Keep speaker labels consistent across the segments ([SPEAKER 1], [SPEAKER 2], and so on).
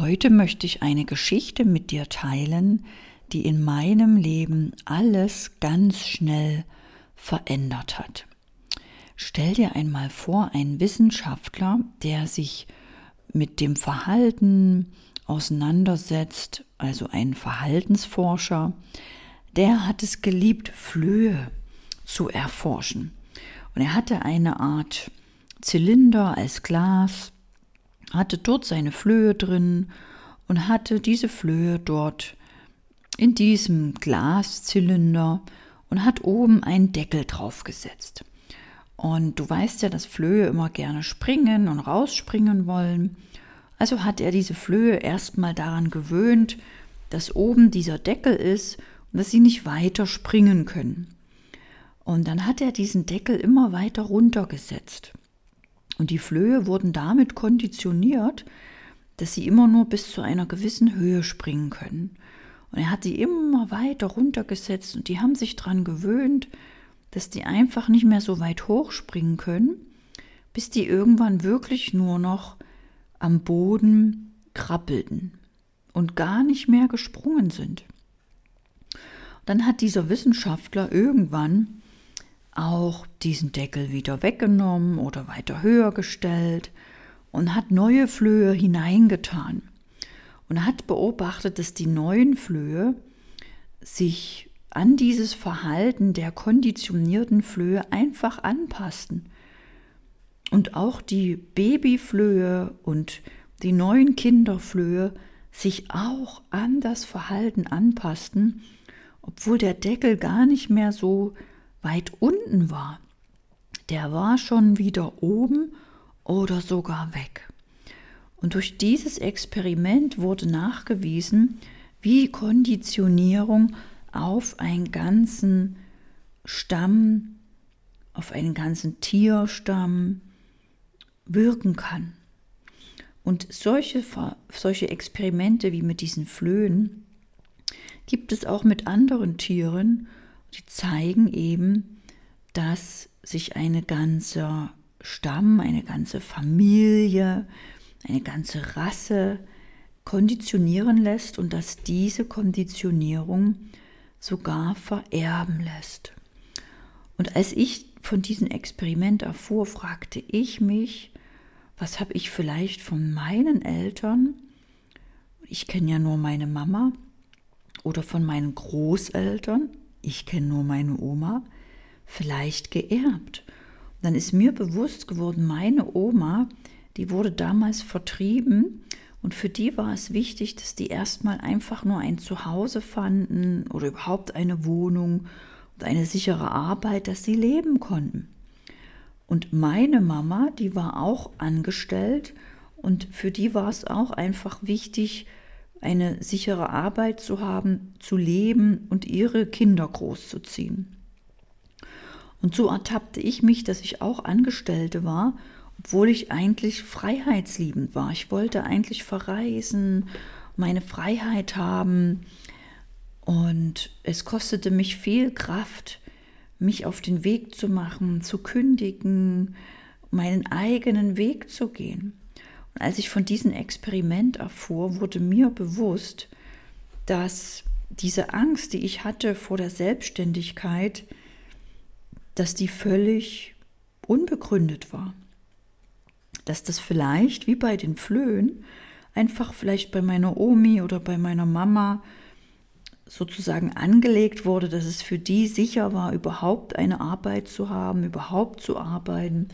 [SPEAKER 1] Heute möchte ich eine Geschichte mit dir teilen, die in meinem Leben alles ganz schnell verändert hat. Stell dir einmal vor, ein Wissenschaftler, der sich mit dem Verhalten auseinandersetzt, also ein Verhaltensforscher, der hat es geliebt, Flöhe zu erforschen. Und er hatte eine Art Zylinder als Glas, hatte dort seine Flöhe drin und hatte diese Flöhe dort in diesem Glaszylinder und hat oben einen Deckel draufgesetzt. Und du weißt ja, dass Flöhe immer gerne springen und rausspringen wollen. Also hat er diese Flöhe erstmal daran gewöhnt, dass oben dieser Deckel ist und dass sie nicht weiter springen können. Und dann hat er diesen Deckel immer weiter runtergesetzt. Und die Flöhe wurden damit konditioniert, dass sie immer nur bis zu einer gewissen Höhe springen können. Und er hat sie immer weiter runtergesetzt und die haben sich daran gewöhnt, dass die einfach nicht mehr so weit hoch springen können, bis die irgendwann wirklich nur noch am Boden krabbelten und gar nicht mehr gesprungen sind. Dann hat dieser Wissenschaftler irgendwann auch diesen Deckel wieder weggenommen oder weiter höher gestellt und hat neue Flöhe hineingetan und hat beobachtet, dass die neuen Flöhe sich an dieses Verhalten der konditionierten Flöhe einfach anpassten. Und auch die Babyflöhe und die neuen Kinderflöhe sich auch an das Verhalten anpassten, obwohl der Deckel gar nicht mehr so weit unten war, der war schon wieder oben oder sogar weg. Und durch dieses Experiment wurde nachgewiesen, wie Konditionierung auf einen ganzen Stamm, auf einen ganzen Tierstamm wirken kann. Und solche, solche Experimente wie mit diesen Flöhen gibt es auch mit anderen Tieren die zeigen eben, dass sich eine ganze Stamm, eine ganze Familie, eine ganze Rasse konditionieren lässt und dass diese Konditionierung sogar vererben lässt. Und als ich von diesem Experiment erfuhr, fragte ich mich, was habe ich vielleicht von meinen Eltern, ich kenne ja nur meine Mama, oder von meinen Großeltern, ich kenne nur meine Oma, vielleicht geerbt. dann ist mir bewusst geworden, meine Oma, die wurde damals vertrieben und für die war es wichtig, dass die erstmal einfach nur ein Zuhause fanden oder überhaupt eine Wohnung und eine sichere Arbeit, dass sie leben konnten. Und meine Mama, die war auch angestellt und für die war es auch einfach wichtig, eine sichere Arbeit zu haben, zu leben und ihre Kinder großzuziehen. Und so ertappte ich mich, dass ich auch Angestellte war, obwohl ich eigentlich freiheitsliebend war. Ich wollte eigentlich verreisen, meine Freiheit haben. Und es kostete mich viel Kraft, mich auf den Weg zu machen, zu kündigen, meinen eigenen Weg zu gehen. Und als ich von diesem Experiment erfuhr, wurde mir bewusst, dass diese Angst, die ich hatte vor der Selbstständigkeit, dass die völlig unbegründet war. Dass das vielleicht, wie bei den Flöhen, einfach vielleicht bei meiner Omi oder bei meiner Mama sozusagen angelegt wurde, dass es für die sicher war, überhaupt eine Arbeit zu haben, überhaupt zu arbeiten,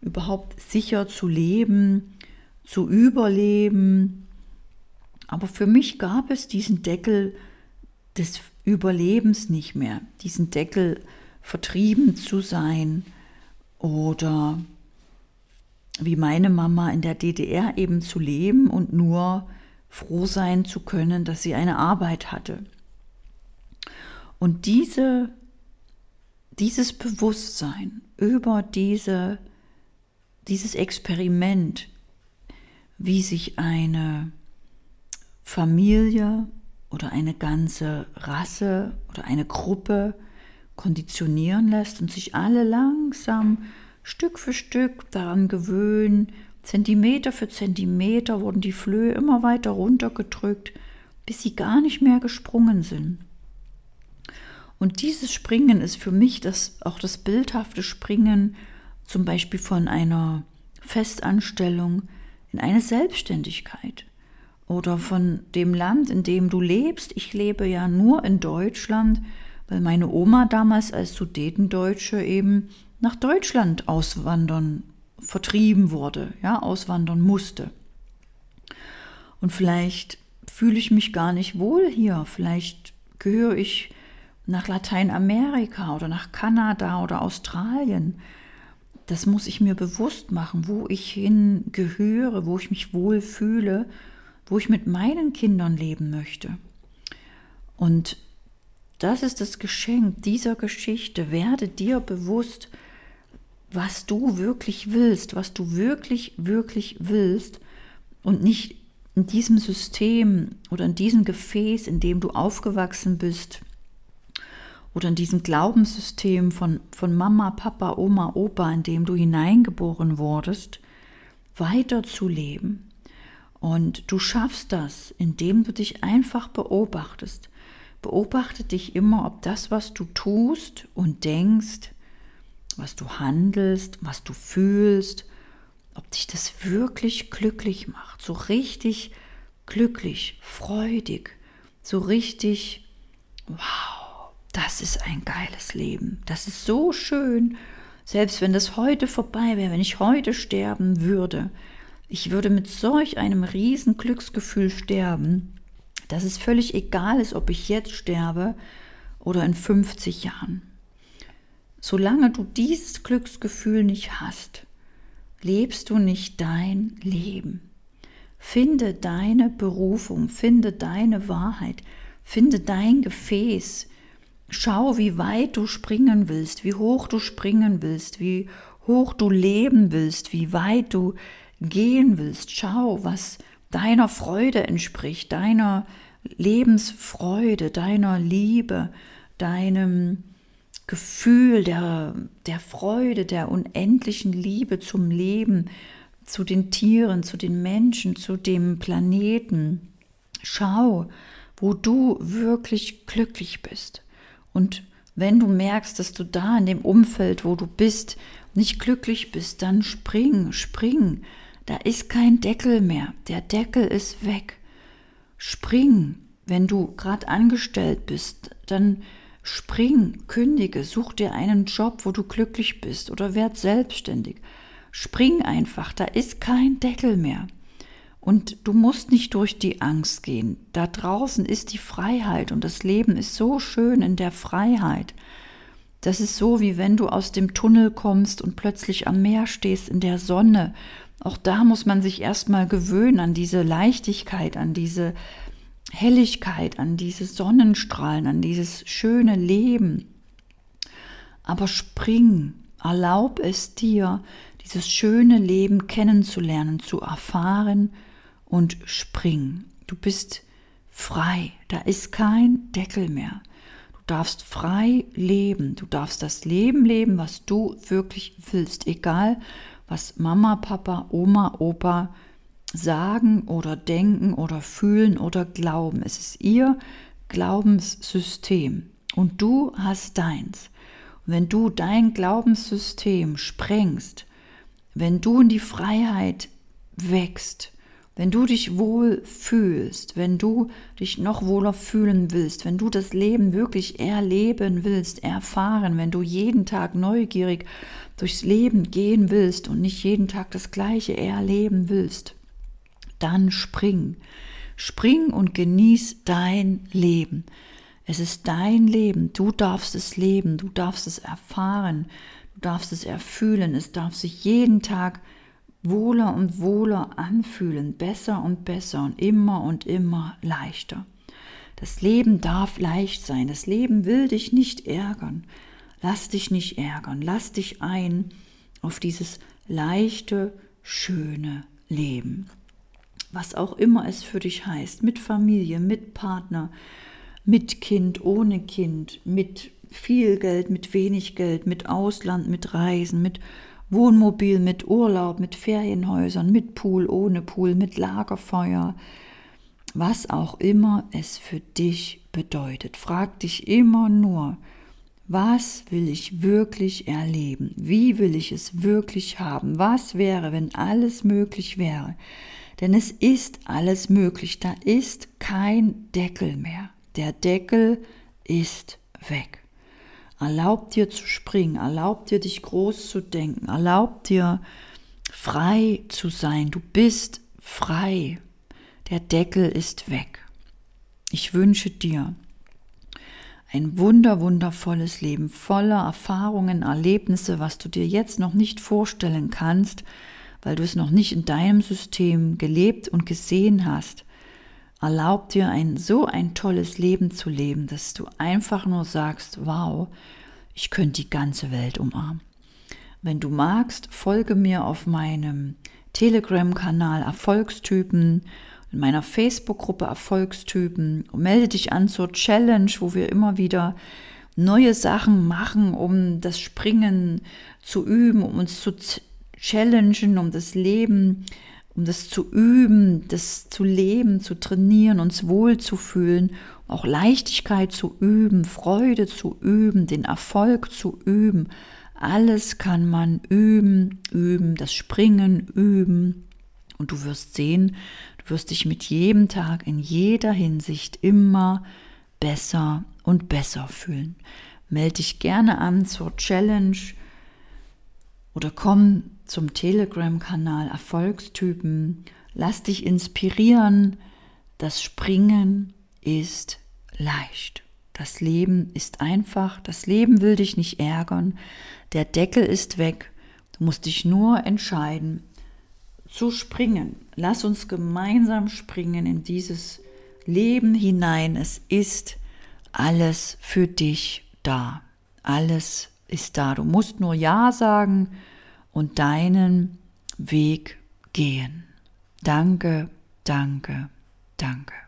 [SPEAKER 1] überhaupt sicher zu leben, zu überleben. Aber für mich gab es diesen Deckel des Überlebens nicht mehr, diesen Deckel vertrieben zu sein oder wie meine Mama in der DDR eben zu leben und nur froh sein zu können, dass sie eine Arbeit hatte. Und diese, dieses Bewusstsein über diese, dieses Experiment, wie sich eine Familie oder eine ganze Rasse oder eine Gruppe konditionieren lässt und sich alle langsam Stück für Stück daran gewöhnen, Zentimeter für Zentimeter wurden die Flöhe immer weiter runtergedrückt, bis sie gar nicht mehr gesprungen sind. Und dieses Springen ist für mich das, auch das bildhafte Springen, zum Beispiel von einer Festanstellung in eine Selbstständigkeit oder von dem Land, in dem du lebst. Ich lebe ja nur in Deutschland, weil meine Oma damals als Sudetendeutsche eben nach Deutschland auswandern, vertrieben wurde, ja, auswandern musste. Und vielleicht fühle ich mich gar nicht wohl hier, vielleicht gehöre ich nach Lateinamerika oder nach Kanada oder Australien. Das muss ich mir bewusst machen, wo ich hingehöre, wo ich mich wohl fühle, wo ich mit meinen Kindern leben möchte. Und das ist das Geschenk dieser Geschichte. Werde dir bewusst, was du wirklich willst, was du wirklich, wirklich willst und nicht in diesem System oder in diesem Gefäß, in dem du aufgewachsen bist, oder in diesem Glaubenssystem von, von Mama, Papa, Oma, Opa, in dem du hineingeboren wurdest, weiterzuleben. Und du schaffst das, indem du dich einfach beobachtest. Beobachte dich immer, ob das, was du tust und denkst, was du handelst, was du fühlst, ob dich das wirklich glücklich macht, so richtig glücklich, freudig, so richtig, wow, das ist ein geiles Leben. Das ist so schön. Selbst wenn das heute vorbei wäre, wenn ich heute sterben würde, ich würde mit solch einem riesen Glücksgefühl sterben, dass es völlig egal ist, ob ich jetzt sterbe oder in 50 Jahren. Solange du dieses Glücksgefühl nicht hast, lebst du nicht dein Leben. Finde deine Berufung, finde deine Wahrheit, finde dein Gefäß, Schau, wie weit du springen willst, wie hoch du springen willst, wie hoch du leben willst, wie weit du gehen willst. Schau, was deiner Freude entspricht, deiner Lebensfreude, deiner Liebe, deinem Gefühl der, der Freude, der unendlichen Liebe zum Leben, zu den Tieren, zu den Menschen, zu dem Planeten. Schau, wo du wirklich glücklich bist. Und wenn du merkst, dass du da in dem Umfeld, wo du bist, nicht glücklich bist, dann spring, spring. Da ist kein Deckel mehr. Der Deckel ist weg. Spring. Wenn du gerade angestellt bist, dann spring, kündige, such dir einen Job, wo du glücklich bist oder werd selbstständig. Spring einfach, da ist kein Deckel mehr. Und du musst nicht durch die Angst gehen. Da draußen ist die Freiheit und das Leben ist so schön in der Freiheit. Das ist so, wie wenn du aus dem Tunnel kommst und plötzlich am Meer stehst in der Sonne. Auch da muss man sich erstmal gewöhnen an diese Leichtigkeit, an diese Helligkeit, an diese Sonnenstrahlen, an dieses schöne Leben. Aber spring, erlaub es dir, dieses schöne Leben kennenzulernen, zu erfahren, und spring. Du bist frei. Da ist kein Deckel mehr. Du darfst frei leben. Du darfst das Leben leben, was du wirklich willst. Egal, was Mama, Papa, Oma, Opa sagen oder denken oder fühlen oder glauben. Es ist ihr Glaubenssystem. Und du hast deins. Und wenn du dein Glaubenssystem sprengst, wenn du in die Freiheit wächst, wenn du dich wohl fühlst, wenn du dich noch wohler fühlen willst, wenn du das Leben wirklich erleben willst, erfahren, wenn du jeden Tag neugierig durchs Leben gehen willst und nicht jeden Tag das Gleiche erleben willst, dann spring. Spring und genieß dein Leben. Es ist dein Leben. Du darfst es leben. Du darfst es erfahren. Du darfst es erfühlen. Es darf sich jeden Tag wohler und wohler anfühlen, besser und besser und immer und immer leichter. Das Leben darf leicht sein, das Leben will dich nicht ärgern. Lass dich nicht ärgern, lass dich ein auf dieses leichte, schöne Leben. Was auch immer es für dich heißt, mit Familie, mit Partner, mit Kind, ohne Kind, mit viel Geld, mit wenig Geld, mit Ausland, mit Reisen, mit Wohnmobil mit Urlaub, mit Ferienhäusern, mit Pool, ohne Pool, mit Lagerfeuer, was auch immer es für dich bedeutet. Frag dich immer nur, was will ich wirklich erleben? Wie will ich es wirklich haben? Was wäre, wenn alles möglich wäre? Denn es ist alles möglich. Da ist kein Deckel mehr. Der Deckel ist weg. Erlaub dir zu springen, erlaub dir dich groß zu denken, erlaub dir frei zu sein. Du bist frei. Der Deckel ist weg. Ich wünsche dir, ein wunder, wundervolles Leben voller Erfahrungen, Erlebnisse, was du dir jetzt noch nicht vorstellen kannst, weil du es noch nicht in deinem System gelebt und gesehen hast. Erlaub dir ein so ein tolles Leben zu leben, dass du einfach nur sagst, wow, ich könnte die ganze Welt umarmen. Wenn du magst, folge mir auf meinem Telegram-Kanal Erfolgstypen in meiner Facebook-Gruppe Erfolgstypen. Melde dich an zur Challenge, wo wir immer wieder neue Sachen machen, um das Springen zu üben, um uns zu challengen, um das Leben, um das zu üben, das zu leben, zu trainieren, uns wohlzufühlen, auch Leichtigkeit zu üben, Freude zu üben, den Erfolg zu üben. Alles kann man üben, üben, das Springen üben. Und du wirst sehen, Du wirst dich mit jedem Tag in jeder Hinsicht immer besser und besser fühlen. Melde dich gerne an zur Challenge oder komm zum Telegram-Kanal Erfolgstypen. Lass dich inspirieren. Das Springen ist leicht. Das Leben ist einfach. Das Leben will dich nicht ärgern. Der Deckel ist weg. Du musst dich nur entscheiden, zu springen. Lass uns gemeinsam springen in dieses Leben hinein. Es ist alles für dich da. Alles ist da. Du musst nur Ja sagen und deinen Weg gehen. Danke, danke, danke.